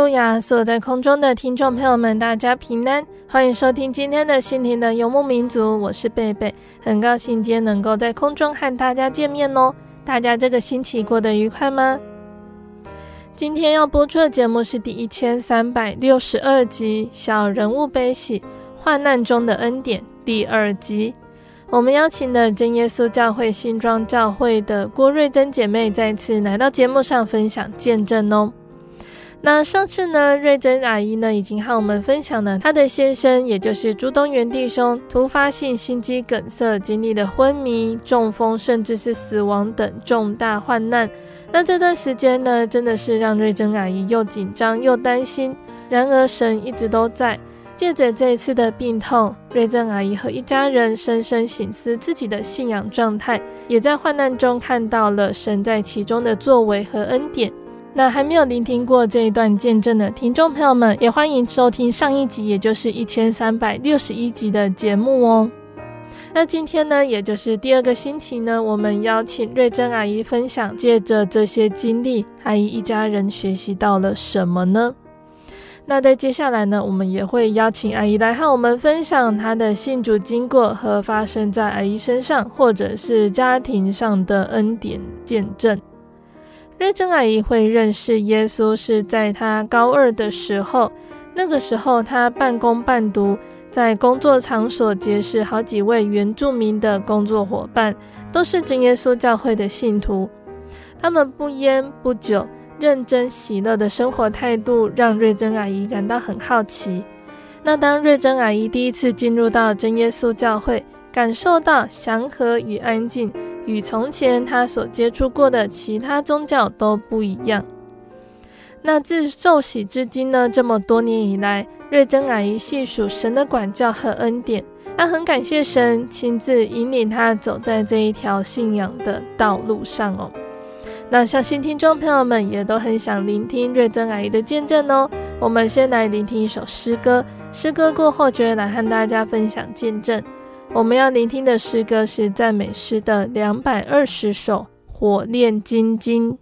路亚！所有在空中的听众朋友们，大家平安，欢迎收听今天的心灵的游牧民族。我是贝贝，很高兴今天能够在空中和大家见面哦。大家这个星期过得愉快吗？今天要播出的节目是第一千三百六十二集《小人物悲喜患难中的恩典》第二集。我们邀请了真耶稣教会新庄教会的郭瑞珍姐妹再次来到节目上分享见证哦。那上次呢，瑞珍阿姨呢已经和我们分享了她的先生，也就是朱东元弟兄，突发性心肌梗塞，经历了昏迷、中风，甚至是死亡等重大患难。那这段时间呢，真的是让瑞珍阿姨又紧张又担心。然而神一直都在，借着这一次的病痛，瑞珍阿姨和一家人深深省思自己的信仰状态，也在患难中看到了神在其中的作为和恩典。那还没有聆听过这一段见证的听众朋友们，也欢迎收听上一集，也就是一千三百六十一集的节目哦。那今天呢，也就是第二个星期呢，我们邀请瑞珍阿姨分享，借着这些经历，阿姨一家人学习到了什么呢？那在接下来呢，我们也会邀请阿姨来和我们分享她的信主经过和发生在阿姨身上或者是家庭上的恩典见证。瑞珍阿姨会认识耶稣是在她高二的时候，那个时候她半工半读，在工作场所结识好几位原住民的工作伙伴，都是真耶稣教会的信徒。他们不烟不酒，认真喜乐的生活态度让瑞珍阿姨感到很好奇。那当瑞珍阿姨第一次进入到真耶稣教会，感受到祥和与安静。与从前他所接触过的其他宗教都不一样。那自受洗至今呢，这么多年以来，瑞珍阿姨细数神的管教和恩典，她很感谢神亲自引领她走在这一条信仰的道路上哦。那相信听众朋友们也都很想聆听瑞珍阿姨的见证哦。我们先来聆听一首诗歌，诗歌过后就会来和大家分享见证。我们要聆听的诗歌是赞美诗的两百二十首，《火炼金经》。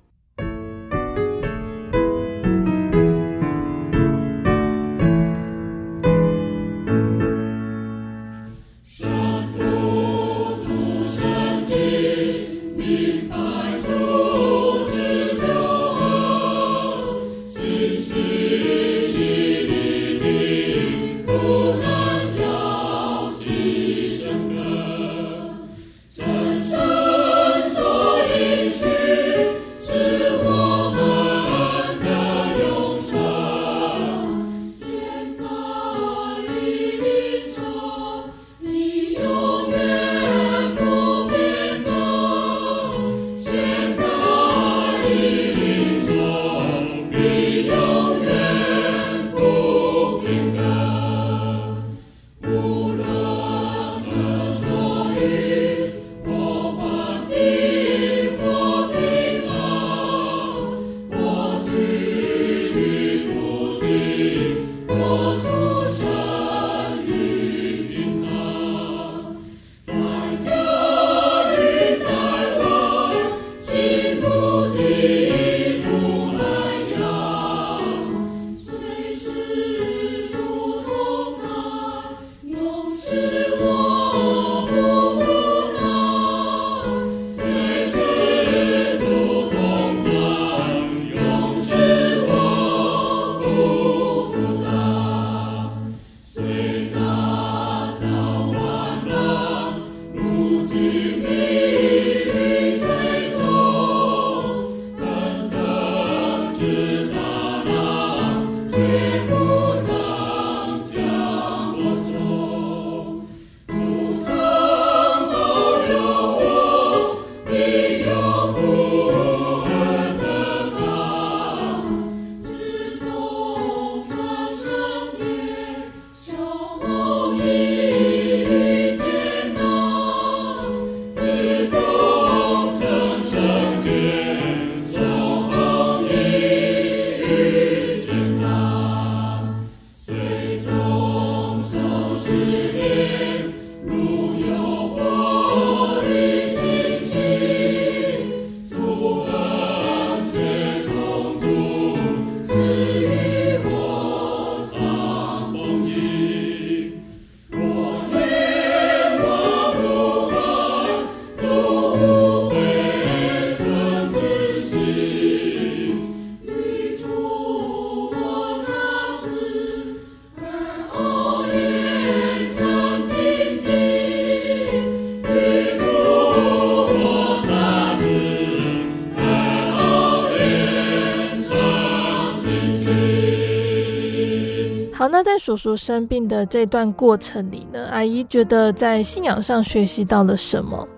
那在叔叔生病的这段过程里呢，阿姨觉得在信仰上学习到了什么？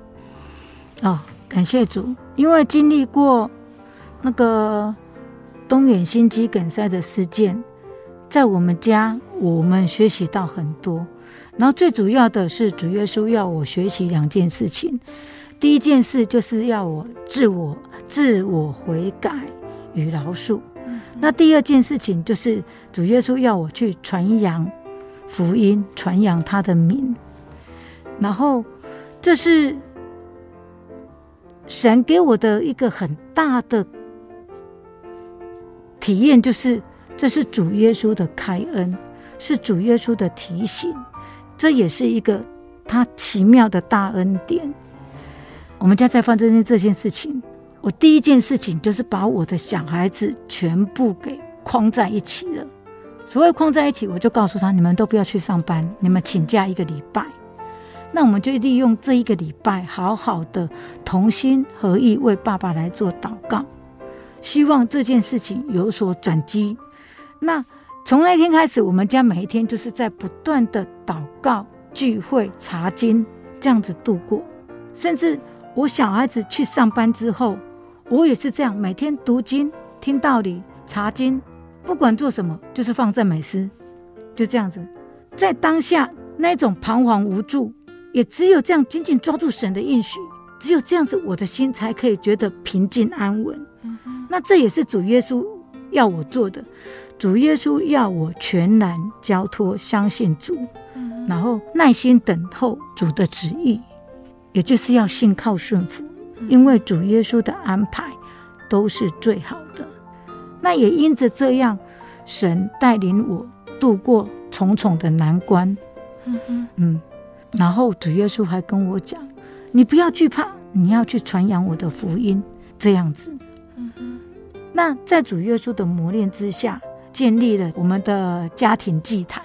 哦，感谢主，因为经历过那个东远心肌梗塞的事件，在我们家我们学习到很多。然后最主要的是主耶稣要我学习两件事情，第一件事就是要我自我自我悔改与饶恕。那第二件事情就是主耶稣要我去传扬福音，传扬他的名。然后这是神给我的一个很大的体验，就是这是主耶稣的开恩，是主耶稣的提醒，这也是一个他奇妙的大恩典。我们家在发生这件事情。我第一件事情就是把我的小孩子全部给框在一起了。所谓框在一起，我就告诉他：你们都不要去上班，你们请假一个礼拜。那我们就利用这一个礼拜，好好的同心合意为爸爸来做祷告，希望这件事情有所转机。那从那天开始，我们家每一天就是在不断的祷告、聚会、查经这样子度过，甚至我小孩子去上班之后。我也是这样，每天读经、听道理、查经，不管做什么，就是放赞美诗，就这样子。在当下那种彷徨无助，也只有这样紧紧抓住神的应许，只有这样子，我的心才可以觉得平静安稳。那这也是主耶稣要我做的，主耶稣要我全然交托、相信主，然后耐心等候主的旨意，也就是要信靠顺服。因为主耶稣的安排都是最好的，那也因着这样，神带领我度过重重的难关。嗯嗯嗯，然后主耶稣还跟我讲：“你不要惧怕，你要去传扬我的福音。”这样子。嗯嗯。那在主耶稣的磨练之下，建立了我们的家庭祭坛。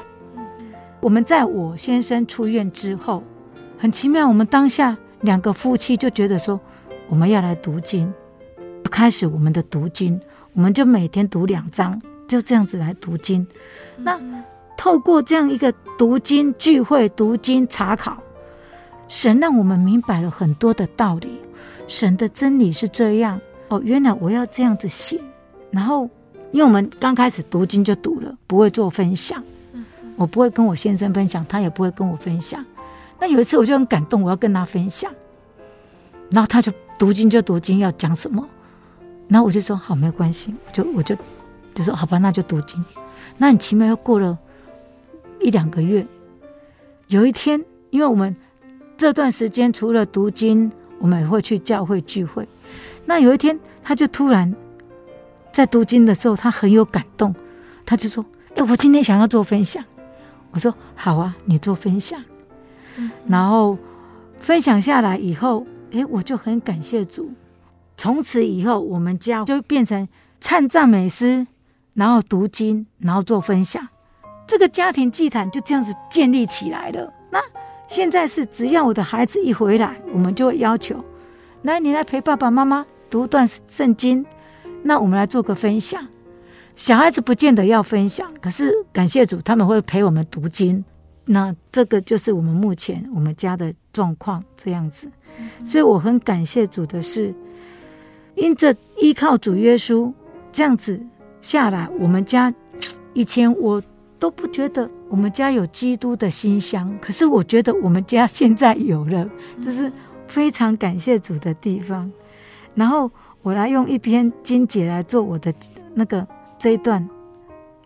我们在我先生出院之后，很奇妙，我们当下两个夫妻就觉得说。我们要来读经，开始我们的读经，我们就每天读两章，就这样子来读经。那透过这样一个读经聚会、读经查考，神让我们明白了很多的道理。神的真理是这样哦，原来我要这样子写。然后，因为我们刚开始读经就读了，不会做分享，我不会跟我先生分享，他也不会跟我分享。那有一次我就很感动，我要跟他分享，然后他就。读经就读经，要讲什么？然后我就说好，没有关系，就我就就说好吧，那就读经。那很奇妙，又过了一两个月，有一天，因为我们这段时间除了读经，我们也会去教会聚会。那有一天，他就突然在读经的时候，他很有感动，他就说：“哎，我今天想要做分享。”我说：“好啊，你做分享。”然后分享下来以后。哎，我就很感谢主。从此以后，我们家就变成唱赞美诗，然后读经，然后做分享。这个家庭祭坛就这样子建立起来了。那现在是，只要我的孩子一回来，我们就会要求：来，你来陪爸爸妈妈读段圣经。那我们来做个分享。小孩子不见得要分享，可是感谢主，他们会陪我们读经。那这个就是我们目前我们家的状况，这样子。所以我很感谢主的是，因着依靠主耶稣这样子下来，我们家以前我都不觉得我们家有基督的馨香，可是我觉得我们家现在有了，这是非常感谢主的地方。然后我来用一篇经节来做我的那个这一段，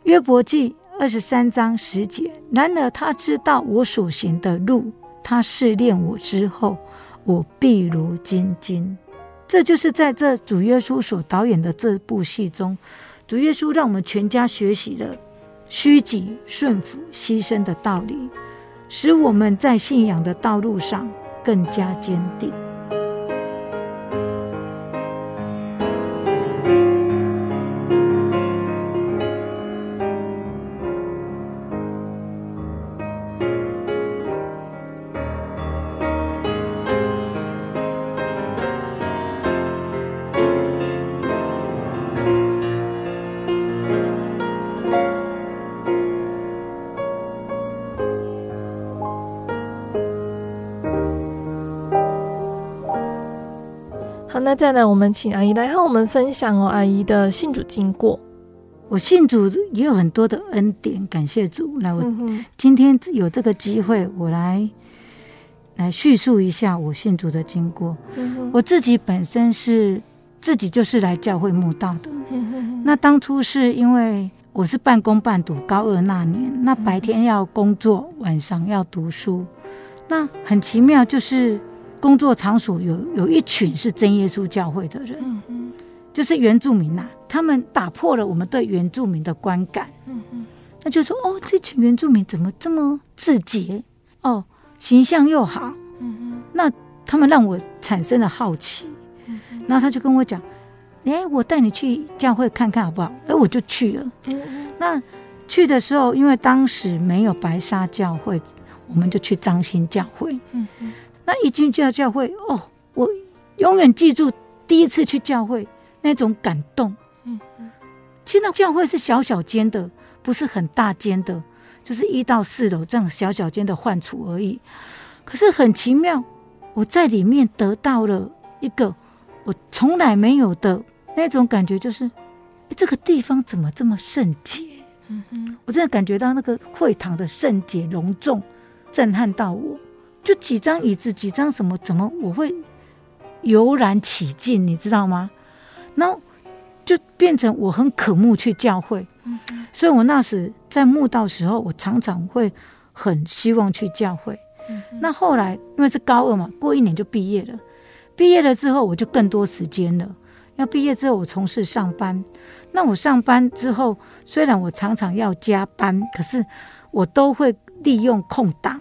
约伯记二十三章十节。然而他知道我所行的路，他试炼我之后。我必如金金，这就是在这主耶稣所导演的这部戏中，主耶稣让我们全家学习了虚己、顺服、牺牲的道理，使我们在信仰的道路上更加坚定。再来，我们请阿姨来和我们分享哦，阿姨的信主经过。我信主也有很多的恩典，感谢主。那，我今天有这个机会，我来来叙述一下我信主的经过。我自己本身是自己就是来教会慕道的。那当初是因为我是半工半读，高二那年，那白天要工作，晚上要读书。那很奇妙，就是工作场所有有一群是真耶稣教会的人。就是原住民呐、啊，他们打破了我们对原住民的观感。嗯嗯，那就说哦，这群原住民怎么这么自洁？哦，形象又好。嗯嗯，那他们让我产生了好奇。嗯，然后他就跟我讲：“哎，我带你去教会看看好不好？”哎，我就去了。嗯嗯，那去的时候，因为当时没有白沙教会，我们就去张新教会。嗯嗯，那一进教教会，哦，我永远记住第一次去教会。那种感动，嗯嗯，其实那教会是小小间的，不是很大间的，就是一到四楼这样小小间的换处而已。可是很奇妙，我在里面得到了一个我从来没有的那种感觉，就是这个地方怎么这么圣洁？嗯哼，我真的感觉到那个会堂的圣洁隆重，震撼到我。就几张椅子，几张什么，怎么我会油然起敬？你知道吗？然后就变成我很渴慕去教会，所以我那时在慕道时候，我常常会很希望去教会。那后来因为是高二嘛，过一年就毕业了。毕业了之后，我就更多时间了。要毕业之后，我从事上班。那我上班之后，虽然我常常要加班，可是我都会利用空档。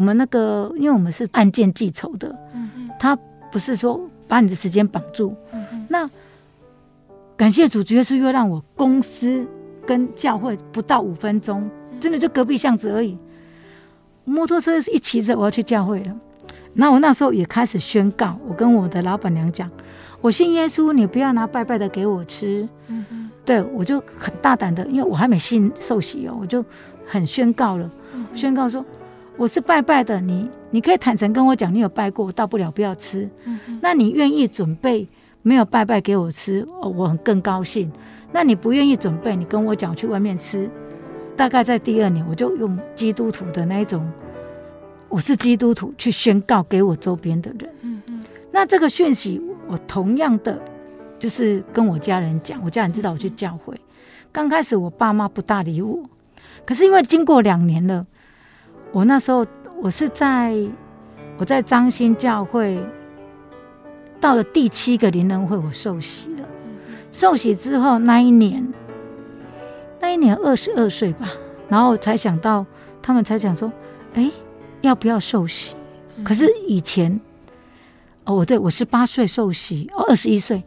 我们那个，因为我们是按件计酬的，他不是说把你的时间绑住。那感谢主，主耶稣又让我公司跟教会不到五分钟，真的就隔壁巷子而已。摩托车一骑着，我要去教会了。那我那时候也开始宣告，我跟我的老板娘讲，我信耶稣，你不要拿拜拜的给我吃。嗯嗯，对，我就很大胆的，因为我还没信受洗哦，我就很宣告了，宣告说我是拜拜的，你你可以坦诚跟我讲，你有拜过，我大不了不要吃。嗯，那你愿意准备？没有拜拜给我吃，哦，我很更高兴。那你不愿意准备，你跟我讲去外面吃。大概在第二年，我就用基督徒的那一种，我是基督徒去宣告给我周边的人。嗯嗯。那这个讯息，我同样的就是跟我家人讲，我家人知道我去教会。刚开始我爸妈不大理我，可是因为经过两年了，我那时候我是在我在张新教会。到了第七个灵恩会，我受洗了。受洗之后那一年，那一年二十二岁吧，然后才想到，他们才想说，哎，要不要受洗？可是以前，哦，对，我十八岁受洗，哦，二十一岁，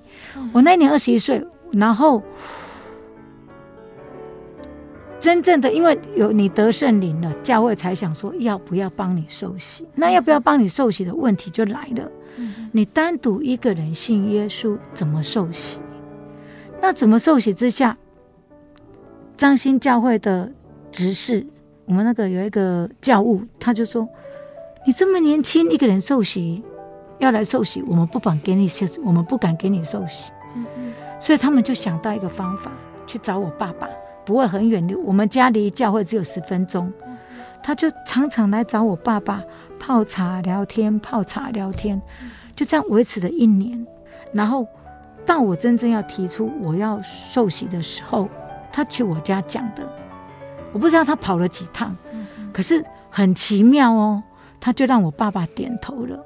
我那一年二十一岁，然后真正的因为有你得圣灵了，教会才想说要不要帮你受洗。那要不要帮你受洗的问题就来了。你单独一个人信耶稣，怎么受洗？那怎么受洗之下？彰新教会的执事，我们那个有一个教务，他就说：“你这么年轻，一个人受洗，要来受洗，我们不敢给你受，我们不敢给你受洗。”所以他们就想到一个方法，去找我爸爸，不会很远的，我们家离教会只有十分钟，他就常常来找我爸爸。泡茶聊天，泡茶聊天，就这样维持了一年。然后到我真正要提出我要受洗的时候，他去我家讲的，我不知道他跑了几趟，可是很奇妙哦，他就让我爸爸点头了，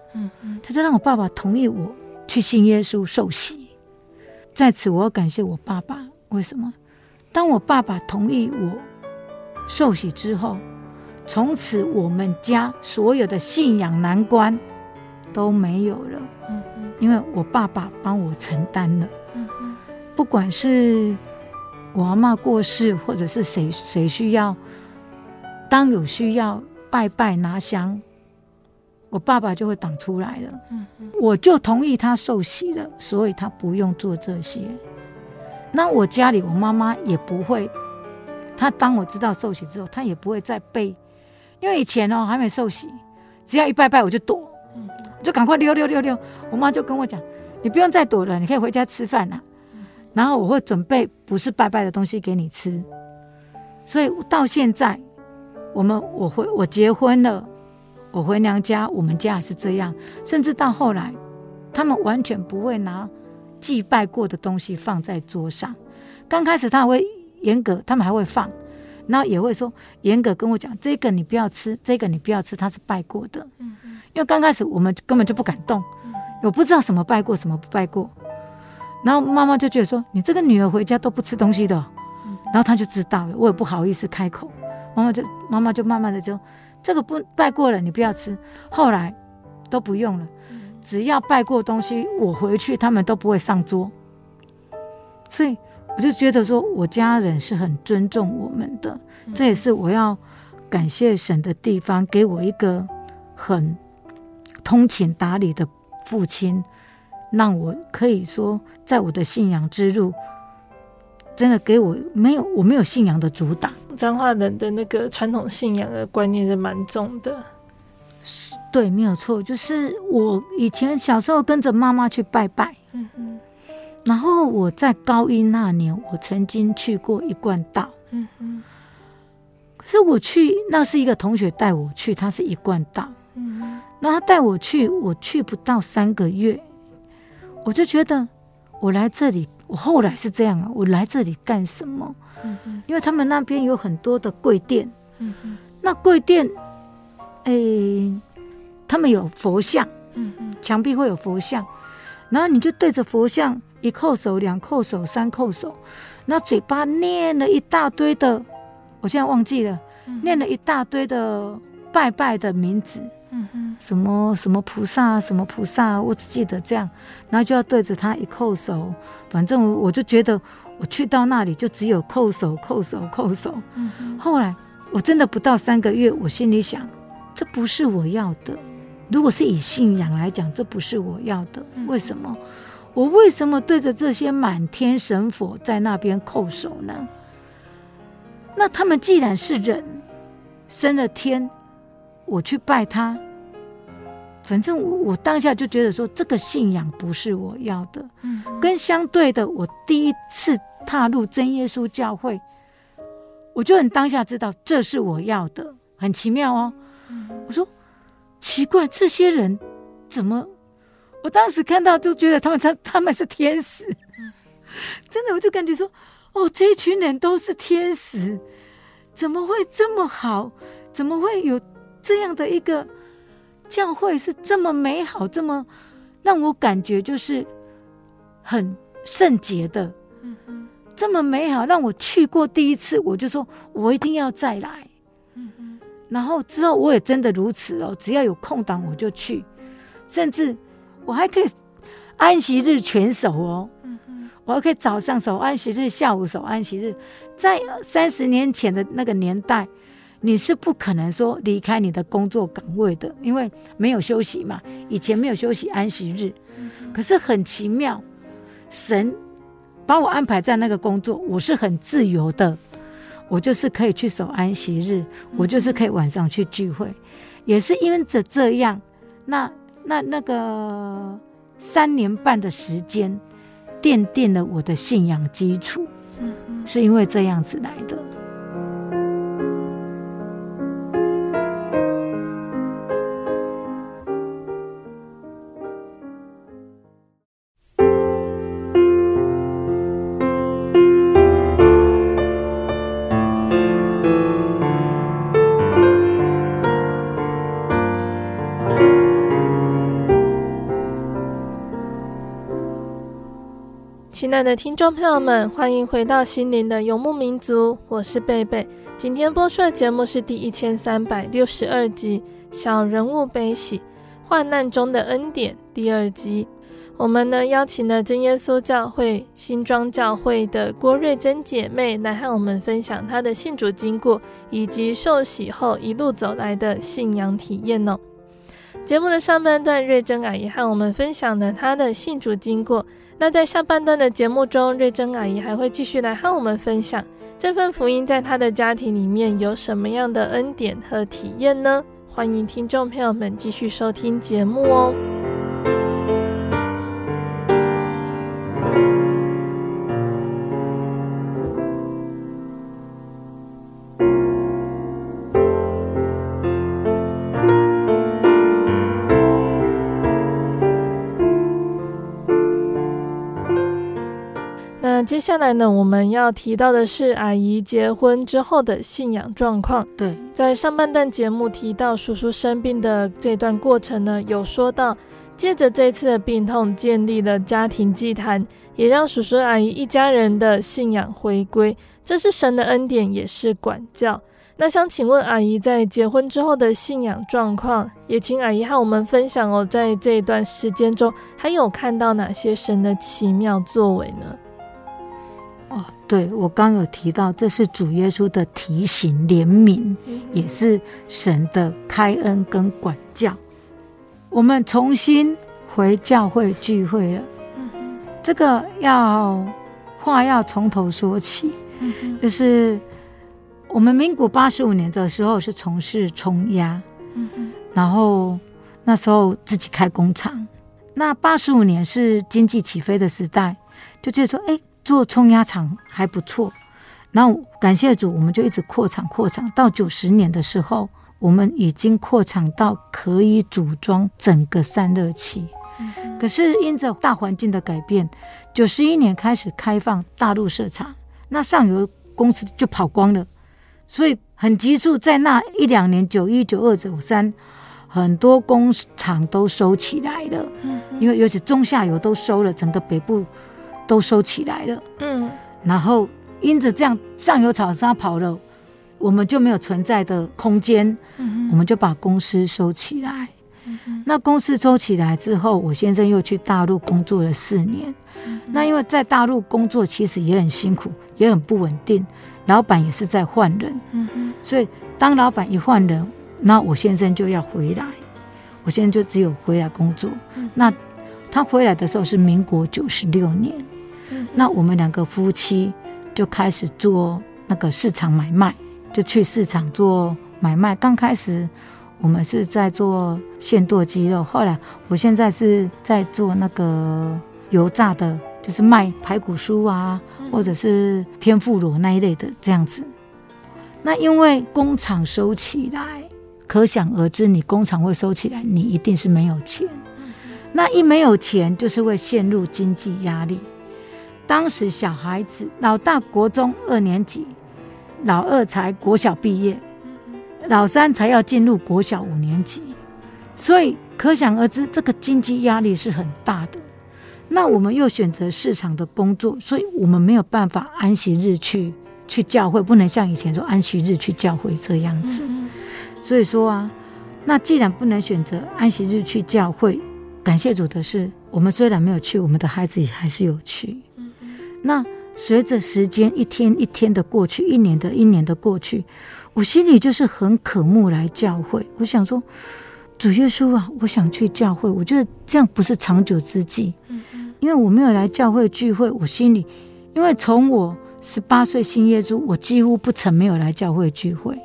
他就让我爸爸同意我去信耶稣受洗。在此，我要感谢我爸爸。为什么？当我爸爸同意我受洗之后。从此，我们家所有的信仰难关都没有了，因为我爸爸帮我承担了。不管是我阿妈过世，或者是谁谁需要，当有需要拜拜拿香，我爸爸就会挡出来了。我就同意他受洗了，所以他不用做这些。那我家里我妈妈也不会，她当我知道受洗之后，她也不会再被。因为以前哦还没受洗，只要一拜拜我就躲，就赶快溜溜溜溜。我妈就跟我讲：“你不用再躲了，你可以回家吃饭了。然后我会准备不是拜拜的东西给你吃。所以到现在，我们我回我结婚了，我回娘家，我们家也是这样。甚至到后来，他们完全不会拿祭拜过的东西放在桌上。刚开始他还会严格，他们还会放，然后也会说严格跟我讲，这个你不要吃，这个你不要吃，它是拜过的。因为刚开始我们根本就不敢动，我不知道什么拜过，什么不拜过。然后妈妈就觉得说，你这个女儿回家都不吃东西的。然后他就知道了，我也不好意思开口，妈妈就妈妈就慢慢的就，这个不拜过了，你不要吃。后来都不用了，只要拜过东西，我回去他们都不会上桌。所以我就觉得说，我家人是很尊重我们的，这也是我要感谢神的地方，给我一个很通情达理的父亲，让我可以说在我的信仰之路。真的给我没有，我没有信仰的阻挡。彰化人的那个传统信仰的观念是蛮重的，对，没有错。就是我以前小时候跟着妈妈去拜拜，嗯嗯，然后我在高一那年，我曾经去过一贯道，嗯嗯，可是我去那是一个同学带我去，他是一贯道，嗯嗯，然后他带我去，我去不到三个月，我就觉得我来这里。我后来是这样啊，我来这里干什么？嗯嗯，因为他们那边有很多的贵店，嗯嗯，那贵店，哎、欸，他们有佛像，嗯嗯，墙壁会有佛像，然后你就对着佛像一叩首、两叩首、三叩首，那嘴巴念了一大堆的，我现在忘记了，念了一大堆的拜拜的名字。嗯嗯，什么什么菩萨，什么菩萨，我只记得这样，然后就要对着他一叩首，反正我我就觉得我去到那里就只有叩首、叩首、叩首。嗯，后来我真的不到三个月，我心里想，这不是我要的。如果是以信仰来讲，这不是我要的。为什么？我为什么对着这些满天神佛在那边叩首呢？那他们既然是人，升了天。我去拜他，反正我我当下就觉得说，这个信仰不是我要的。嗯，跟相对的，我第一次踏入真耶稣教会，我就很当下知道这是我要的，很奇妙哦。我说奇怪，这些人怎么？我当时看到就觉得他们他他们是天使，真的，我就感觉说，哦，这一群人都是天使，怎么会这么好？怎么会有？这样的一个教会是这么美好，这么让我感觉就是很圣洁的，嗯哼，这么美好，让我去过第一次，我就说我一定要再来，然后之后我也真的如此哦，只要有空档我就去，甚至我还可以安息日全守哦，我还可以早上守安息日，下午守安息日，在三十年前的那个年代。你是不可能说离开你的工作岗位的，因为没有休息嘛。以前没有休息安息日，可是很奇妙，神把我安排在那个工作，我是很自由的，我就是可以去守安息日，我就是可以晚上去聚会，也是因为这这样，那那那个三年半的时间，奠定了我的信仰基础，是因为这样子来的。爱的听众朋友们，欢迎回到心灵的游牧民族，我是贝贝。今天播出的节目是第一千三百六十二集《小人物悲喜患难中的恩典》第二集。我们呢邀请了真耶稣教会新庄教会的郭瑞珍姐妹来和我们分享她的信主经过，以及受洗后一路走来的信仰体验哦。节目的上半段，瑞珍阿姨和我们分享了她的信主经过。那在下半段的节目中，瑞珍阿姨还会继续来和我们分享这份福音在她的家庭里面有什么样的恩典和体验呢？欢迎听众朋友们继续收听节目哦。接下来呢，我们要提到的是阿姨结婚之后的信仰状况。对，在上半段节目提到叔叔生病的这段过程呢，有说到，借着这次的病痛，建立了家庭祭坛，也让叔叔阿姨一家人的信仰回归。这是神的恩典，也是管教。那想请问阿姨，在结婚之后的信仰状况，也请阿姨和我们分享哦。在这一段时间中，还有看到哪些神的奇妙作为呢？哦，对，我刚有提到，这是主耶稣的提醒、怜悯，也是神的开恩跟管教。我们重新回教会聚会了，这个要话要从头说起，就是。我们民国八十五年的时候是从事冲压，然后那时候自己开工厂。那八十五年是经济起飞的时代，就觉得说，哎，做冲压厂还不错。然后感谢主，我们就一直扩厂扩厂。到九十年的时候，我们已经扩厂到可以组装整个散热器。嗯，可是因着大环境的改变，九十一年开始开放大陆设厂，那上游公司就跑光了。所以很急促，在那一两年，九一、九二、九三，很多工厂都收起来了。嗯，因为尤其中下游都收了，整个北部都收起来了。嗯，然后因着这样，上游厂商跑了，我们就没有存在的空间。嗯，我们就把公司收起来。嗯，那公司收起来之后，我先生又去大陆工作了四年。嗯，那因为在大陆工作其实也很辛苦，也很不稳定。老板也是在换人，所以当老板一换人，那我先生就要回来，我现在就只有回来工作。嗯、那他回来的时候是民国九十六年，嗯、那我们两个夫妻就开始做那个市场买卖，就去市场做买卖。刚开始我们是在做现剁鸡肉，后来我现在是在做那个油炸的，就是卖排骨酥啊。或者是天妇罗那一类的这样子，那因为工厂收起来，可想而知，你工厂会收起来，你一定是没有钱。那一没有钱，就是会陷入经济压力。当时小孩子，老大国中二年级，老二才国小毕业，老三才要进入国小五年级，所以可想而知，这个经济压力是很大的。那我们又选择市场的工作，所以我们没有办法安息日去去教会，不能像以前说安息日去教会这样子。所以说啊，那既然不能选择安息日去教会，感谢主的是，我们虽然没有去，我们的孩子也还是有去。那随着时间一天一天的过去，一年的一年的过去，我心里就是很渴慕来教会。我想说。主耶稣啊，我想去教会，我觉得这样不是长久之计。因为我没有来教会聚会，我心里，因为从我十八岁信耶稣，我几乎不曾没有来教会聚会。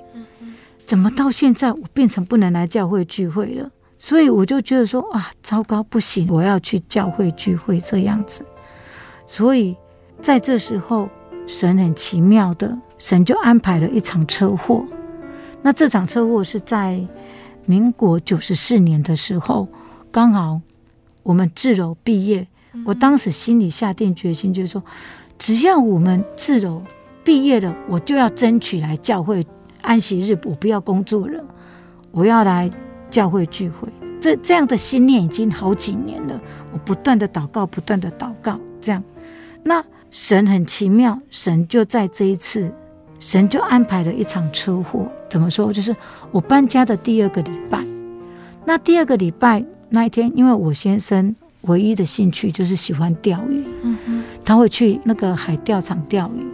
怎么到现在我变成不能来教会聚会了？所以我就觉得说啊，糟糕，不行，我要去教会聚会这样子。所以在这时候，神很奇妙的，神就安排了一场车祸。那这场车祸是在。民国九十四年的时候，刚好我们自柔毕业，我当时心里下定决心，就是说，只要我们自柔毕业了，我就要争取来教会安息日，我不要工作了，我要来教会聚会。这这样的心念已经好几年了，我不断的祷告，不断的祷告，这样，那神很奇妙，神就在这一次。神就安排了一场车祸，怎么说？就是我搬家的第二个礼拜，那第二个礼拜那一天，因为我先生唯一的兴趣就是喜欢钓鱼，嗯哼，他会去那个海钓场钓鱼。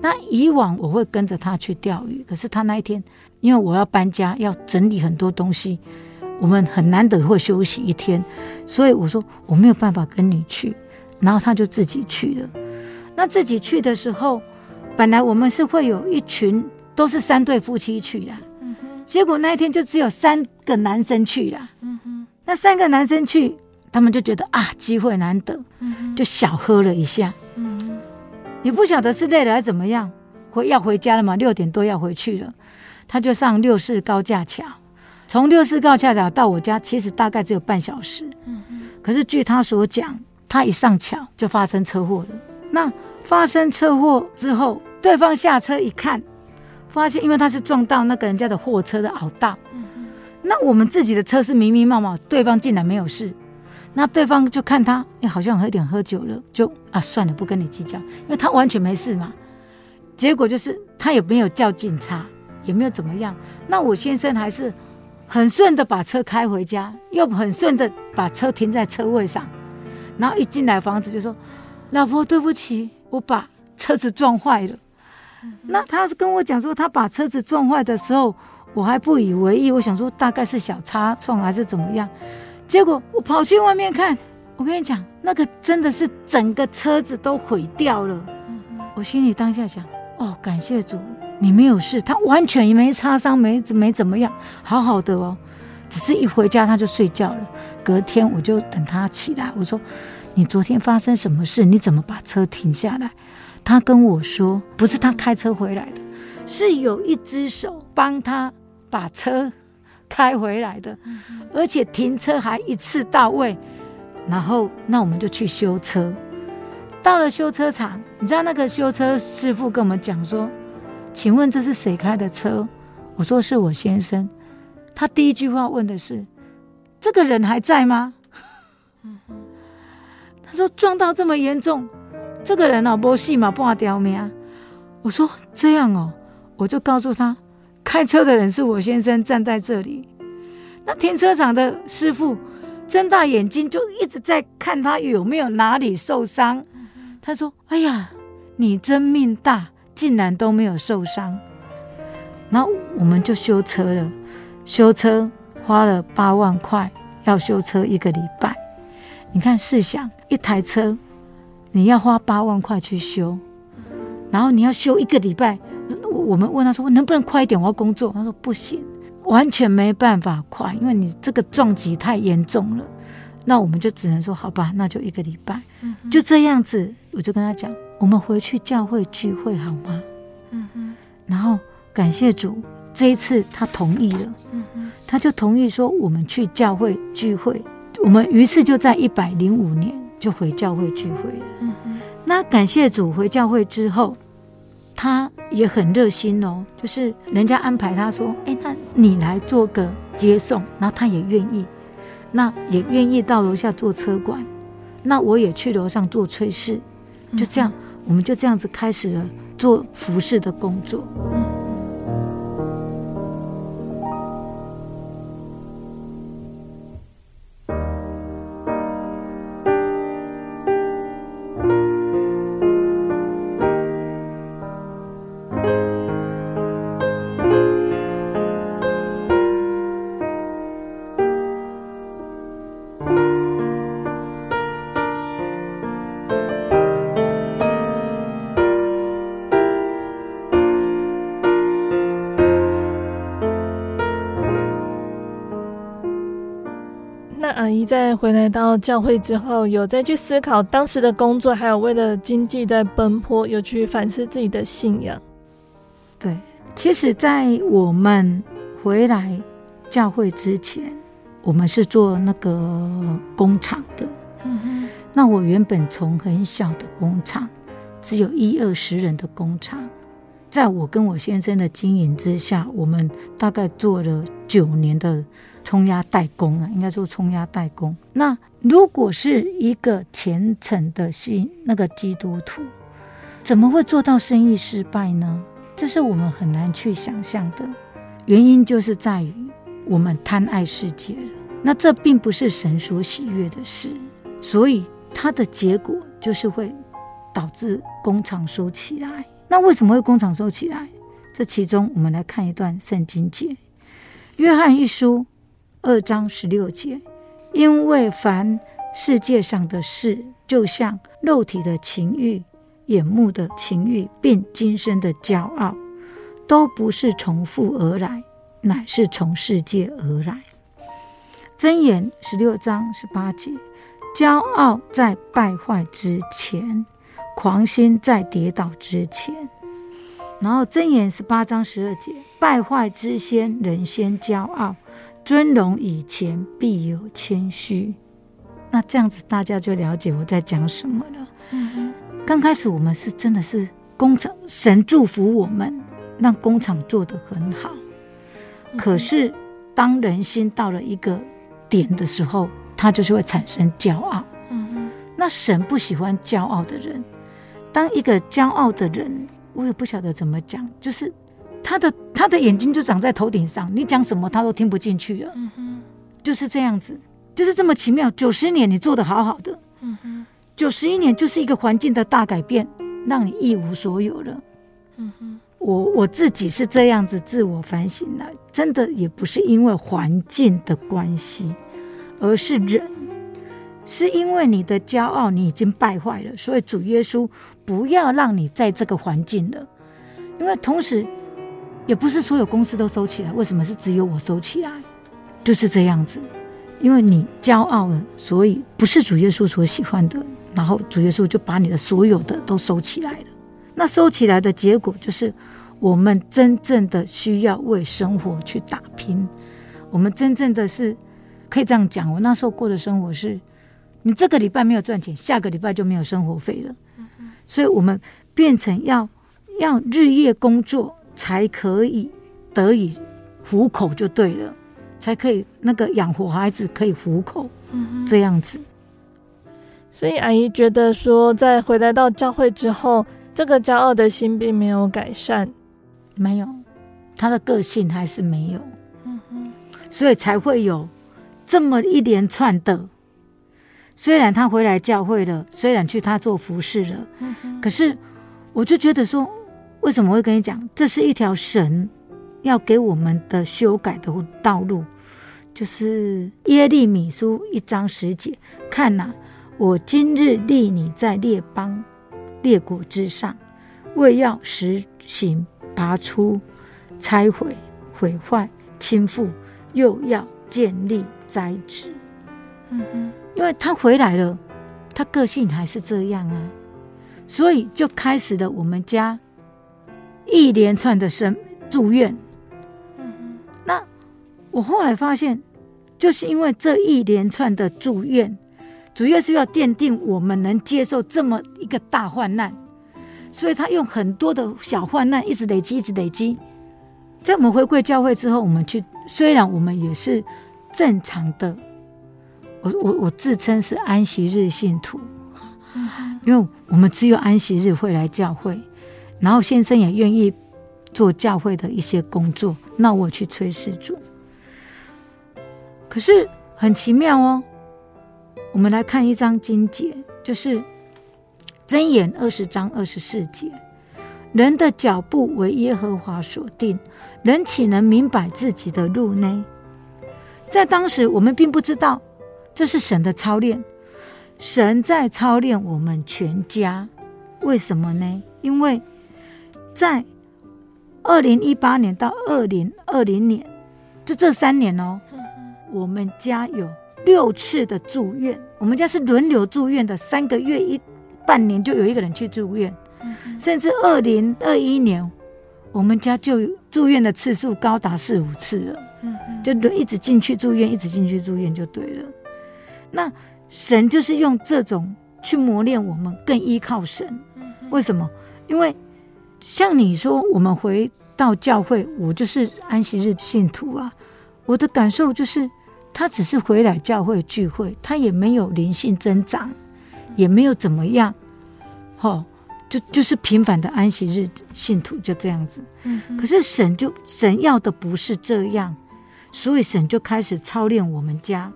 那以往我会跟着他去钓鱼，可是他那一天，因为我要搬家，要整理很多东西，我们很难得会休息一天，所以我说我没有办法跟你去，然后他就自己去了。那自己去的时候。本来我们是会有一群都是三对夫妻去的，嗯，结果那一天就只有三个男生去了，嗯，那三个男生去，他们就觉得啊机会难得，嗯，就小喝了一下，也不晓得是累了还是怎么样，回要回家了嘛，六点多要回去了，他就上六四高架桥，从六四高架桥到我家其实大概只有半小时，嗯，可是据他所讲，他一上桥就发生车祸了，那。发生车祸之后，对方下车一看，发现因为他是撞到那个人家的货车的凹道，那我们自己的车是明明白白，对方竟然没有事，那对方就看他，哎，好像喝点喝酒了，就啊算了，不跟你计较，因为他完全没事嘛。结果就是他也没有叫警察，也没有怎么样。那我先生还是很顺的把车开回家，又很顺的把车停在车位上，然后一进来房子就说：“老婆，对不起，我把车子撞坏了。”那他是跟我讲说他把车子撞坏的时候，我还不以为意，我想说大概是小擦撞还是怎么样。结果我跑去外面看，我跟你讲，那个真的是整个车子都毁掉了。我心里当下想。哦，感谢主，你没有事，他完全也没擦伤，没没怎么样，好好的哦。只是一回家他就睡觉了。隔天我就等他起来，我说：“你昨天发生什么事？你怎么把车停下来？”他跟我说：“不是他开车回来的，是有一只手帮他把车开回来的，而且停车还一次到位。”然后那我们就去修车。到了修车厂，你知道那个修车师傅跟我们讲说：“请问这是谁开的车？”我说：“是我先生。”他第一句话问的是：“这个人还在吗？”他说：“撞到这么严重，这个人哦，没戏嘛，半条命。”我说：“这样哦。”我就告诉他：“开车的人是我先生，站在这里。那停车场的师傅睁大眼睛，就一直在看他有没有哪里受伤。”他说：“哎呀，你真命大，竟然都没有受伤。”然后我们就修车了，修车花了八万块，要修车一个礼拜。你看，试想一台车，你要花八万块去修，然后你要修一个礼拜。我们问他说：“能不能快一点？我要工作。”他说：“不行，完全没办法快，因为你这个撞击太严重了。”那我们就只能说：“好吧，那就一个礼拜，就这样子。”我就跟他讲，我们回去教会聚会好吗？嗯嗯，然后感谢主，这一次他同意了，嗯嗯，他就同意说我们去教会聚会。我们于是就在一百零五年就回教会聚会了。那感谢主，回教会之后，他也很热心哦，就是人家安排他说，哎，那你来做个接送，然后他也愿意，那也愿意到楼下做车管，那我也去楼上做炊事。就这样，我们就这样子开始了做服侍的工作。在回来到教会之后，有再去思考当时的工作，还有为了经济在奔波，有去反思自己的信仰。对，其实，在我们回来教会之前，我们是做那个工厂的。嗯哼。那我原本从很小的工厂，只有一二十人的工厂，在我跟我先生的经营之下，我们大概做了九年的。冲压代工啊，应该说冲压代工。那如果是一个虔诚的信那个基督徒，怎么会做到生意失败呢？这是我们很难去想象的。原因就是在于我们贪爱世界。那这并不是神所喜悦的事，所以它的结果就是会导致工厂收起来。那为什么会工厂收起来？这其中我们来看一段圣经节，约翰一书。二章十六节，因为凡世界上的事，就像肉体的情欲、眼目的情欲，并今生的骄傲，都不是从父而来，乃是从世界而来。箴言十六章十八节，骄傲在败坏之前，狂心在跌倒之前。然后箴言十八章十二节，败坏之先，人先骄傲。尊荣以前，必有谦虚。那这样子，大家就了解我在讲什么了。嗯哼，刚开始我们是真的是工厂，神祝福我们，让工厂做得很好。可是当人心到了一个点的时候，他就是会产生骄傲。嗯那神不喜欢骄傲的人。当一个骄傲的人，我也不晓得怎么讲，就是他的他的眼睛就长在头顶上，你讲什么他都听不进去了。就是这样子，就是这么奇妙。九十年你做得好好的，嗯哼九十一年就是一个环境的大改变，让你一无所有了。嗯哼我我自己是这样子自我反省的，真的也不是因为环境的关系，而是人，是因为你的骄傲，你已经败坏了，所以主耶稣不要让你在这个环境了。因为同时，也不是所有公司都收起来，为什么是只有我收起来？就是这样子，因为你骄傲了，所以不是主耶稣所喜欢的，然后主耶稣就把你的所有的都收起来了。那收起来的结果就是，我们真正的需要为生活去打拼。我们真正的是可以这样讲，我那时候过的生活是，你这个礼拜没有赚钱，下个礼拜就没有生活费了。所以我们变成要要日夜工作才可以得以糊口就对了，才可以那个养活孩子可以糊口，这样子。所以阿姨觉得说，在回来到教会之后。这个骄傲的心并没有改善，没有，他的个性还是没有，嗯哼所以才会有这么一连串的。虽然他回来教会了，虽然去他做服侍了，可是我就觉得说，为什么会跟你讲，这是一条神要给我们的修改的道路，就是耶利米书一章十节，看呐、啊，我今日立你在列邦。列国之上，为要实行拔出、拆毁、毁坏、倾覆，又要建立、栽植。嗯哼，因为他回来了，他个性还是这样啊，所以就开始了我们家一连串的生住院。那我后来发现，就是因为这一连串的住院。主要是要奠定我们能接受这么一个大患难，所以他用很多的小患难一直累积，一直累积。在我们回归教会之后，我们去，虽然我们也是正常的，我我我自称是安息日信徒，因为我们只有安息日会来教会，然后先生也愿意做教会的一些工作，那我去炊事主。可是很奇妙哦。我们来看一张经节，就是箴言二十章二十四节：人的脚步为耶和华所定，人岂能明白自己的路呢？在当时，我们并不知道这是神的操练，神在操练我们全家。为什么呢？因为在二零一八年到二零二零年，就这三年哦，我们家有。六次的住院，我们家是轮流住院的，三个月一半年就有一个人去住院，甚至二零二一年，我们家就住院的次数高达四五次了，嗯、就一直进去住院，一直进去住院就对了。那神就是用这种去磨练我们，更依靠神。为什么？因为像你说，我们回到教会，我就是安息日信徒啊，我的感受就是。他只是回来教会聚会，他也没有灵性增长，也没有怎么样，哦，就就是平凡的安息日信徒就这样子。嗯，可是神就神要的不是这样，所以神就开始操练我们家。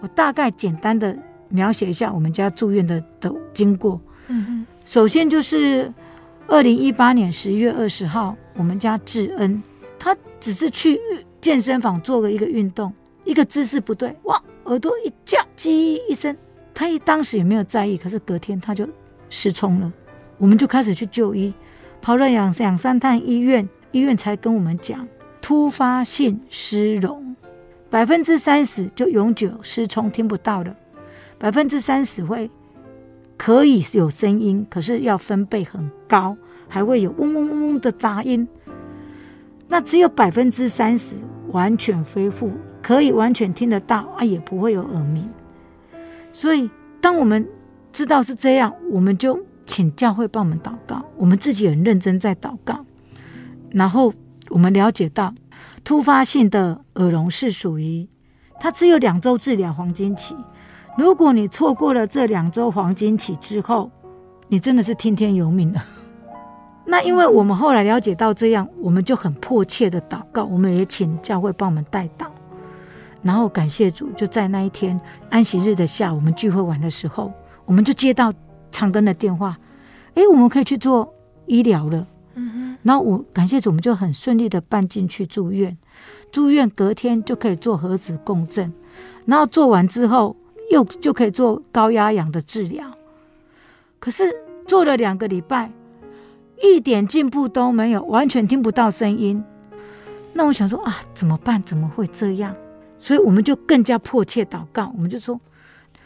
我大概简单的描写一下我们家住院的的经过。嗯哼，首先就是二零一八年十一月二十号，我们家智恩，他只是去健身房做了一个运动。一个姿势不对，哇，耳朵一叫，叽一声，他一当时也没有在意，可是隔天他就失聪了，我们就开始去就医，跑了两两三趟医院，医院才跟我们讲，突发性失聪，百分之三十就永久失聪，听不到了，百分之三十会可以有声音，可是要分贝很高，还会有嗡嗡嗡嗡的杂音，那只有百分之三十完全恢复。可以完全听得到啊，也不会有耳鸣。所以，当我们知道是这样，我们就请教会帮我们祷告，我们自己很认真在祷告。然后我们了解到，突发性的耳聋是属于它只有两周治疗黄金期。如果你错过了这两周黄金期之后，你真的是听天由命了。那因为我们后来了解到这样，我们就很迫切的祷告，我们也请教会帮我们代祷。然后感谢主，就在那一天安息日的下午，我们聚会完的时候，我们就接到长庚的电话，哎，我们可以去做医疗了。嗯哼。然后我感谢主，我们就很顺利的办进去住院，住院隔天就可以做核磁共振，然后做完之后又就可以做高压氧的治疗。可是做了两个礼拜，一点进步都没有，完全听不到声音。那我想说啊，怎么办？怎么会这样？所以我们就更加迫切祷告，我们就说，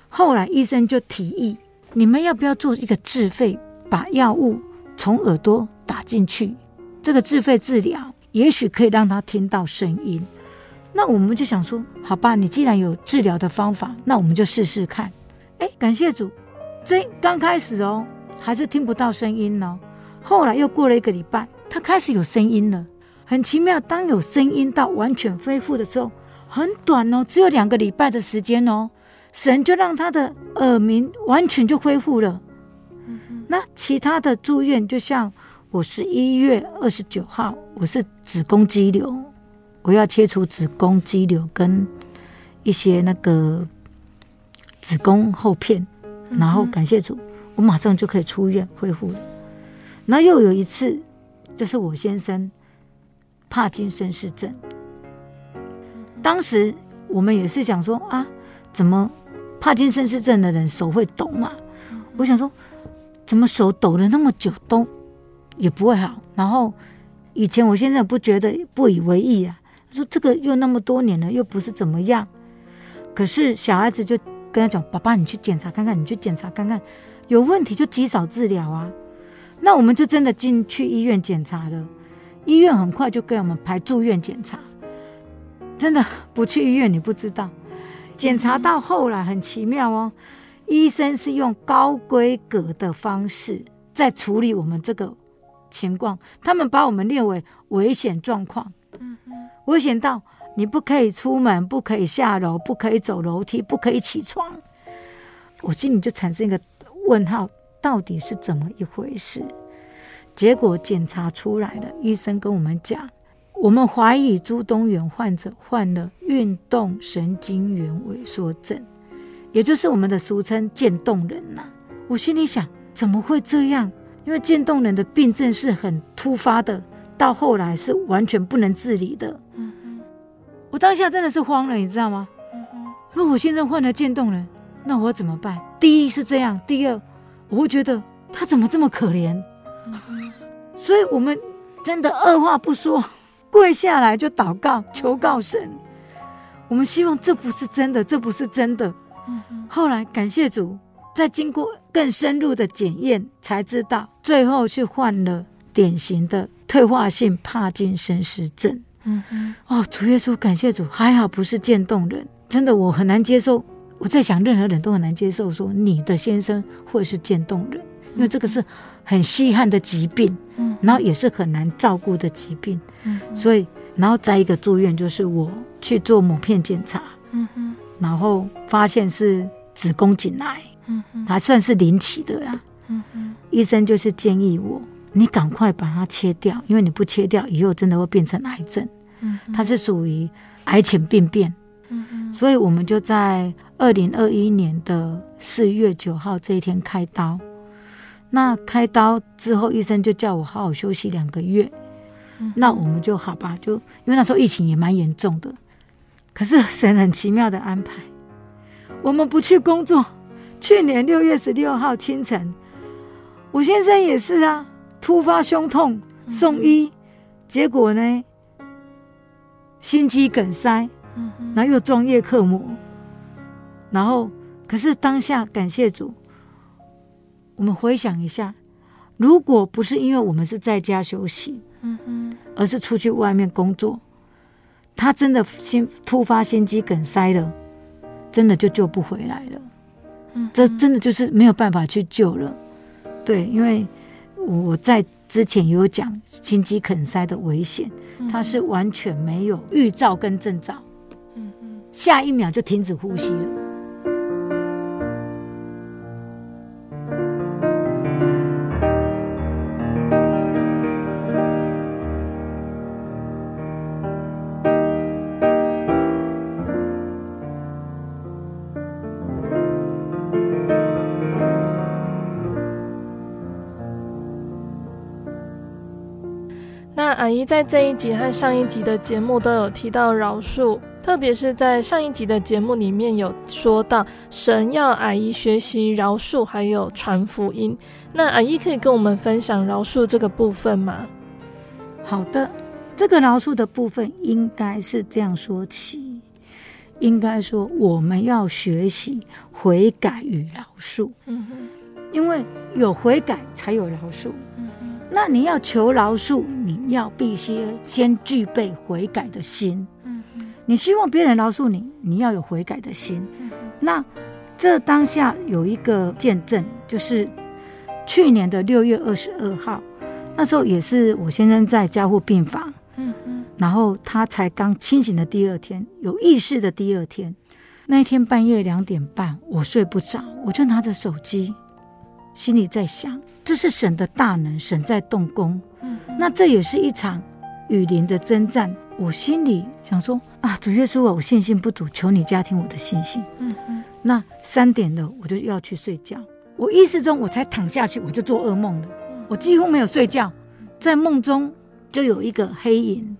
后来医生就提议，你们要不要做一个自费，把药物从耳朵打进去，这个自费治疗，也许可以让他听到声音。那我们就想说，好吧，你既然有治疗的方法，那我们就试试看。哎，感谢主，这刚开始哦，还是听不到声音哦。后来又过了一个礼拜，他开始有声音了，很奇妙。当有声音到完全恢复的时候。很短哦，只有两个礼拜的时间哦，神就让他的耳鸣完全就恢复了。嗯、那其他的住院，就像我是一月二十九号，我是子宫肌瘤，我要切除子宫肌瘤跟一些那个子宫后片，然后感谢主，我马上就可以出院恢复了。然后又有一次，就是我先生帕金森氏症。当时我们也是想说啊，怎么帕金森氏症的人手会抖嘛？我想说，怎么手抖了那么久都也不会好。然后以前我现在不觉得不以为意啊，他说这个又那么多年了，又不是怎么样。可是小孩子就跟他讲：“爸爸，你去检查看看，你去检查看看，有问题就及早治疗啊。”那我们就真的进去医院检查了，医院很快就给我们排住院检查。真的不去医院，你不知道。检查到后来很奇妙哦，医生是用高规格的方式在处理我们这个情况。他们把我们列为危险状况，危险到你不可以出门，不可以下楼，不可以走楼梯，不可以起床。我心里就产生一个问号，到底是怎么一回事？结果检查出来了，医生跟我们讲。我们怀疑朱东元患者患了运动神经元萎缩症，也就是我们的俗称渐冻人呐、我心里想，怎么会这样？因为渐冻人的病症是很突发的，到后来是完全不能自理的。我当下真的是慌了，你知道吗？如果我现在患了渐冻人，那我怎么办？第一是这样，第二我会觉得他怎么这么可怜？嗯，所以我们真的二话不说。跪下来就祷告，求告神。我们希望这不是真的，这不是真的。后来感谢主，在经过更深入的检验，才知道最后去换了典型的退化性帕金森氏症。嗯哼。哦，主耶稣，感谢主，还好不是渐冻人。真的，我很难接受。我在想，任何人都很难接受，说你的先生会是渐冻人，因为这个是很稀罕的疾病。嗯然后也是很难照顾的疾病，嗯、所以，然后再一个住院就是我去做抹片检查，嗯、哼然后发现是子宫颈癌，嗯、哼还算是临期的呀。嗯、哼医生就是建议我，你赶快把它切掉，因为你不切掉，以后真的会变成癌症。嗯、它是属于癌前病变，所以我们就在二零二一年的四月九号这一天开刀。那开刀之后，医生就叫我好好休息两个月。嗯、那我们就好吧，就因为那时候疫情也蛮严重的。可是神很奇妙的安排，我们不去工作。去年六月十六号清晨，我先生也是啊，突发胸痛送医，结果呢，心肌梗塞，然后又装叶克膜，然后可是当下感谢主。我们回想一下，如果不是因为我们是在家休息，嗯，而是出去外面工作，他真的心突发心肌梗塞了，真的就救不回来了，这真的就是没有办法去救了，对，因为我在之前有讲心肌梗塞的危险，它是完全没有预兆跟征兆，嗯嗯，下一秒就停止呼吸了。阿姨在这一集和上一集的节目都有提到饶恕，特别是在上一集的节目里面有说到神要阿姨学习饶恕，还有传福音。那阿姨可以跟我们分享饶恕这个部分吗？好的，这个饶恕的部分应该是这样说起，应该说我们要学习悔改与饶恕。嗯哼，因为有悔改才有饶恕。那你要求饶恕，你要必须先具备悔改的心。嗯，你希望别人饶恕你，你要有悔改的心。那这当下有一个见证，就是去年的六月二十二号，那时候也是我先生在加护病房。嗯嗯，然后他才刚清醒的第二天，有意识的第二天，那一天半夜两点半，我睡不着，我就拿着手机。心里在想，这是神的大能，神在动工。嗯，那这也是一场雨林的征战。我心里想说啊，主耶稣啊，我信心不足，求你加添我的信心。嗯嗯。那三点了，我就要去睡觉。我意识中，我才躺下去，我就做噩梦了。我几乎没有睡觉，在梦中就有一个黑影，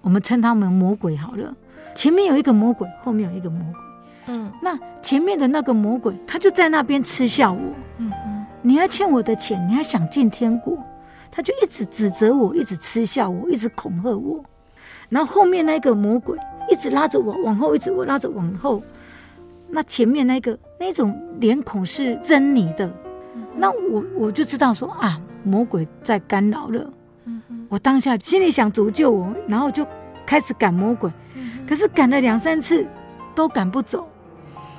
我们称他们魔鬼好了。前面有一个魔鬼，后面有一个魔鬼。嗯，那前面的那个魔鬼，他就在那边嗤笑我。嗯。你还欠我的钱，你还想进天国？他就一直指责我，一直嗤笑我，一直恐吓我。然后后面那个魔鬼一直拉着我往后，一直我拉着往后。那前面那个那种脸孔是狰狞的，那我我就知道说啊，魔鬼在干扰了。我当下心里想主救我，然后就开始赶魔鬼，可是赶了两三次都赶不走。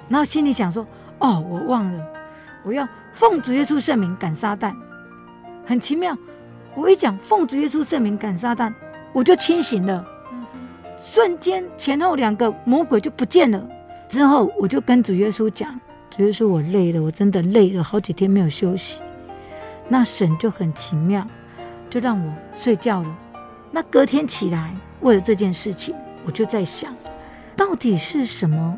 然后心里想说哦，我忘了，我要。奉主耶稣圣名赶撒旦，很奇妙。我一讲奉主耶稣圣名赶撒旦，我就清醒了。瞬间前后两个魔鬼就不见了。之后我就跟主耶稣讲：“主耶稣，我累了，我真的累了，好几天没有休息。”那神就很奇妙，就让我睡觉了。那隔天起来，为了这件事情，我就在想，到底是什么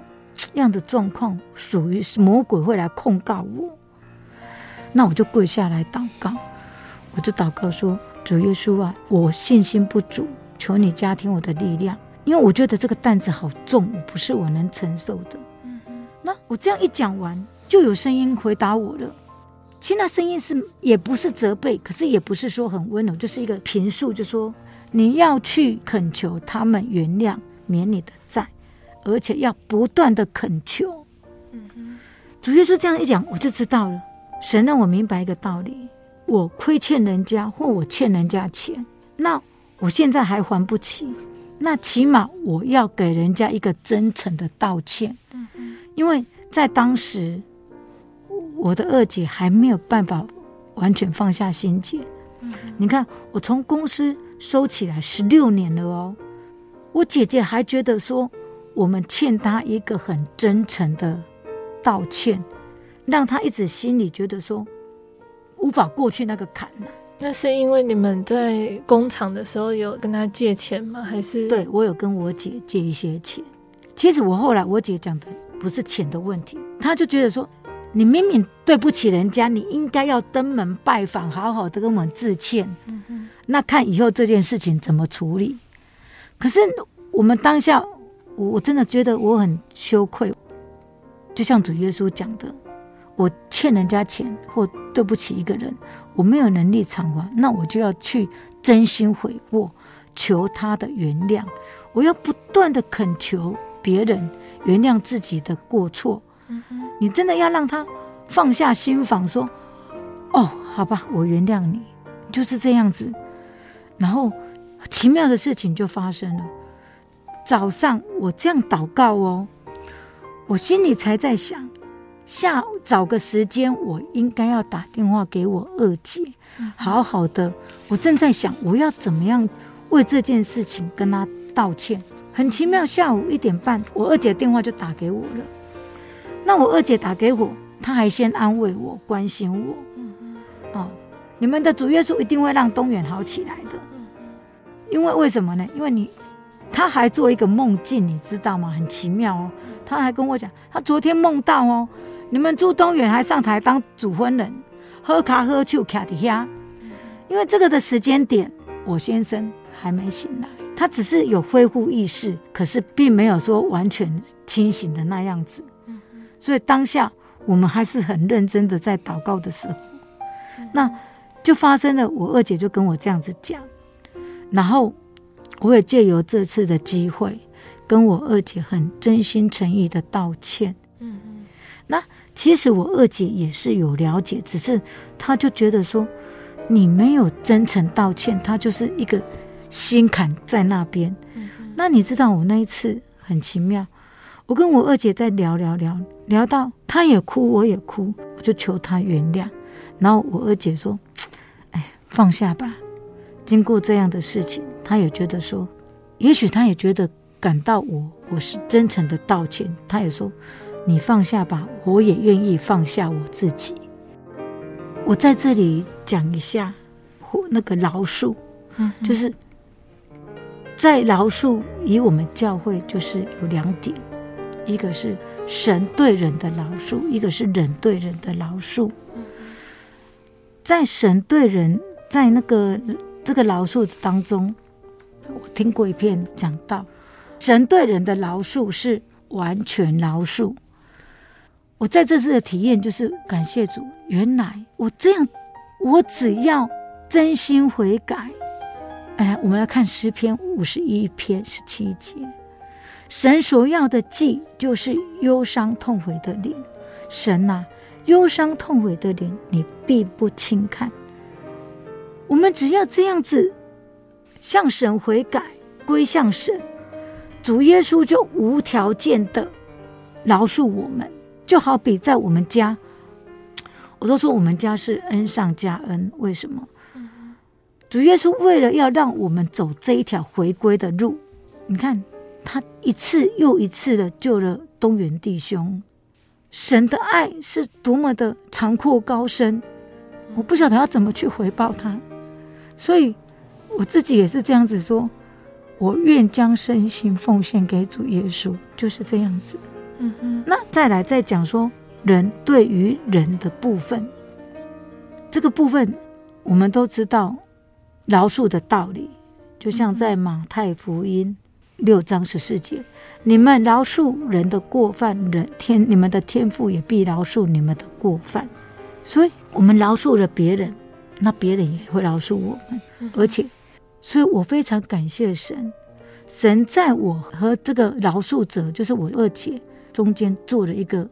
样的状况，属于是魔鬼会来控告我？那我就跪下来祷告，我就祷告说：“主耶稣啊，我信心不足，求你加添我的力量，因为我觉得这个担子好重，我不是我能承受的。”那我这样一讲完，就有声音回答我了。其实那声音是也不是责备，可是也不是说很温柔，就是一个评述，就说你要去恳求他们原谅，免你的债，而且要不断的恳求。嗯主耶稣这样一讲，我就知道了。神让我明白一个道理：我亏欠人家，或我欠人家钱，那我现在还还不起，那起码我要给人家一个真诚的道歉。因为在当时，我的二姐还没有办法完全放下心结。你看，我从公司收起来十六年了哦，我姐姐还觉得说，我们欠他一个很真诚的道歉。让他一直心里觉得说无法过去那个坎呢？那是因为你们在工厂的时候有跟他借钱吗？还是？对，我有跟我姐借一些钱。其实我后来我姐讲的不是钱的问题，她就觉得说你明明对不起人家，你应该要登门拜访，好好的跟我们致歉。嗯哼。那看以后这件事情怎么处理？可是我们当下，我我真的觉得我很羞愧，就像主耶稣讲的。我欠人家钱或对不起一个人，我没有能力偿还，那我就要去真心悔过，求他的原谅。我要不断的恳求别人原谅自己的过错。嗯哼，你真的要让他放下心防，说：“哦，好吧，我原谅你。”就是这样子。然后奇妙的事情就发生了。早上我这样祷告哦，我心里才在想。下午找个时间，我应该要打电话给我二姐，好好的。我正在想，我要怎么样为这件事情跟她道歉。很奇妙，下午一点半，我二姐电话就打给我了。那我二姐打给我，她还先安慰我、关心我。哦，你们的主耶稣一定会让东远好起来的。因为为什么呢？因为你，他还做一个梦境，你知道吗？很奇妙哦。他还跟我讲，他昨天梦到哦。你们朱东远还上台当主婚人，喝咖喝酒卡底下，因为这个的时间点，我先生还没醒来，他只是有恢复意识，可是并没有说完全清醒的那样子。所以当下我们还是很认真的在祷告的时候，那就发生了。我二姐就跟我这样子讲，然后我也借由这次的机会，跟我二姐很真心诚意的道歉。嗯嗯那其实我二姐也是有了解，只是她就觉得说你没有真诚道歉，她就是一个心坎在那边。嗯、哼那你知道我那一次很奇妙，我跟我二姐在聊聊聊聊到她也哭，我也哭，我就求她原谅。然后我二姐说：“ 哎，放下吧。”经过这样的事情，她也觉得说，也许他也觉得感到我我是真诚的道歉，他也说。你放下吧，我也愿意放下我自己。我在这里讲一下，那个饶恕，嗯，就是在饶恕，以我们教会就是有两点，一个是神对人的饶恕，一个是人对人的饶恕。在神对人，在那个这个饶恕当中，我听过一篇讲到，神对人的饶恕是完全饶恕。我在这次的体验就是感谢主，原来我这样，我只要真心悔改。哎，我们来看诗篇五十一篇十七节，神所要的祭就是忧伤痛悔的灵。神啊，忧伤痛悔的灵，你必不轻看。我们只要这样子向神悔改，归向神，主耶稣就无条件的饶恕我们。就好比在我们家，我都说我们家是恩上加恩。为什么？主耶稣为了要让我们走这一条回归的路，你看他一次又一次的救了东元弟兄。神的爱是多么的长阔高深，我不晓得要怎么去回报他。所以我自己也是这样子说，我愿将身心奉献给主耶稣，就是这样子。嗯哼，那再来再讲说人对于人的部分，这个部分我们都知道饶恕的道理，就像在马太福音六章十四节，你们饶恕人的过犯，人天你们的天赋也必饶恕你们的过犯。所以，我们饶恕了别人，那别人也会饶恕我们。而且，所以我非常感谢神，神在我和这个饶恕者，就是我二姐。中间做了一个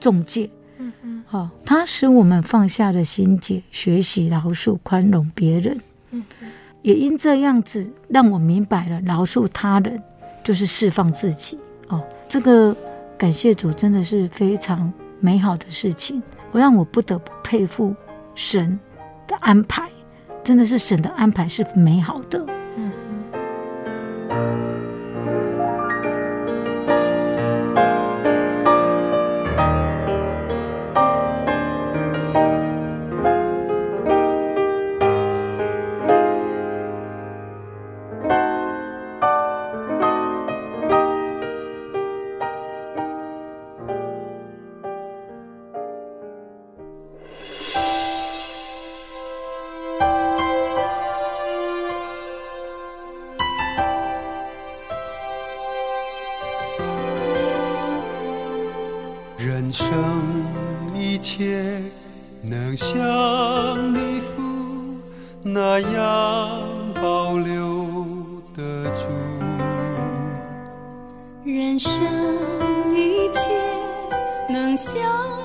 中介，嗯嗯，好，他使我们放下了心结，学习饶恕、宽容别人，嗯，也因这样子让我明白了，饶恕他人就是释放自己。哦，这个感谢主，真的是非常美好的事情，我让我不得不佩服神的安排，真的是神的安排是美好的。生一切能像你父那样保留得住人生一切能像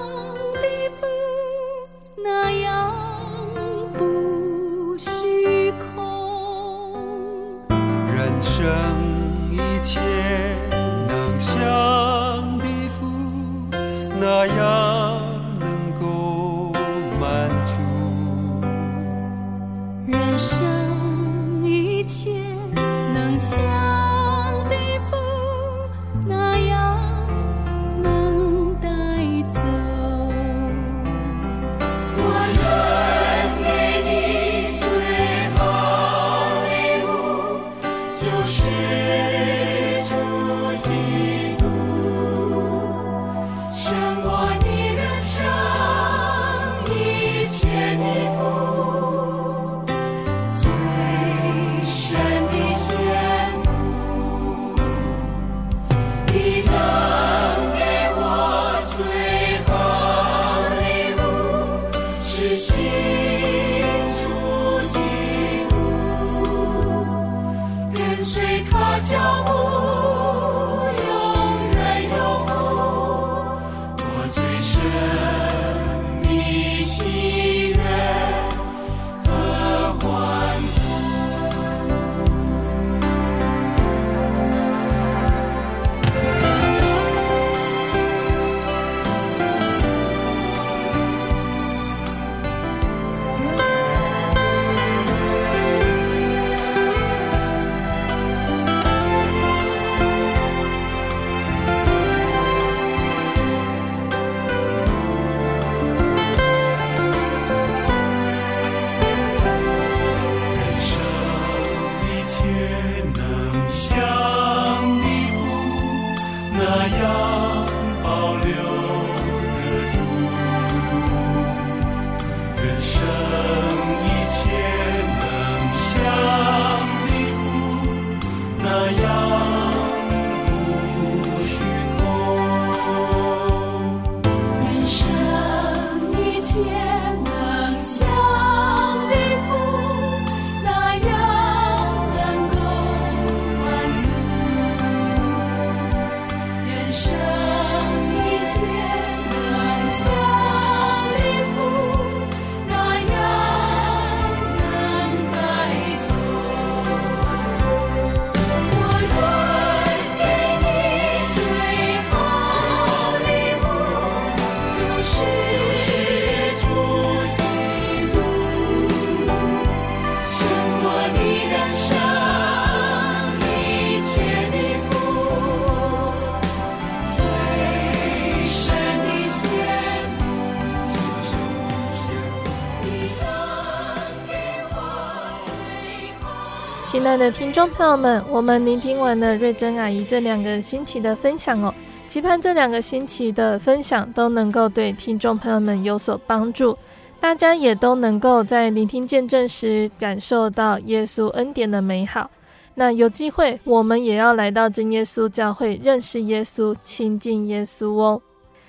的听众朋友们，我们聆听完了瑞珍阿姨这两个星期的分享哦，期盼这两个星期的分享都能够对听众朋友们有所帮助，大家也都能够在聆听见证时感受到耶稣恩典的美好。那有机会，我们也要来到真耶稣教会，认识耶稣，亲近耶稣哦。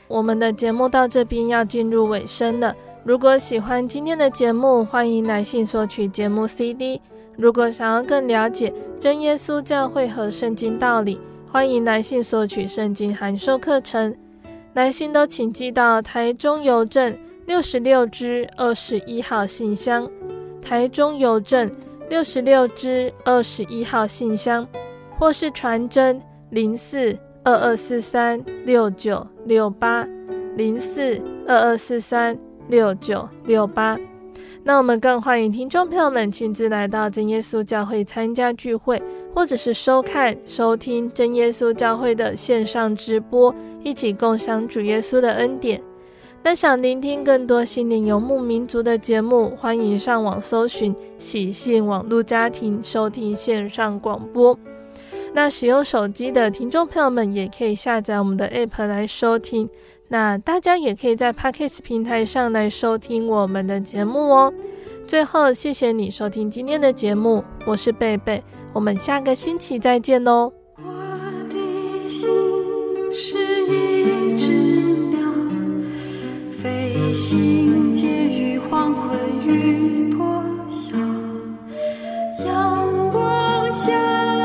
我们的节目到这边要进入尾声了。如果喜欢今天的节目，欢迎来信索取节目 CD。如果想要更了解真耶稣教会和圣经道理，欢迎来信索取圣经函授课程。来信都请寄到台中邮政六十六支二十一号信箱，台中邮政六十六支二十一号信箱，或是传真零四二二四三六九六八零四二二四三六九六八。那我们更欢迎听众朋友们亲自来到真耶稣教会参加聚会，或者是收看、收听真耶稣教会的线上直播，一起共享主耶稣的恩典。那想聆听更多心灵游牧民族的节目，欢迎上网搜寻喜信网络家庭收听线上广播。那使用手机的听众朋友们也可以下载我们的 App 来收听。那大家也可以在 Pakis 平台上来收听我们的节目哦。最后谢谢你收听今天的节目，我是贝贝，我们下个星期再见哦。我的心是一只鸟，飞行介于黄昏与破晓，阳光下。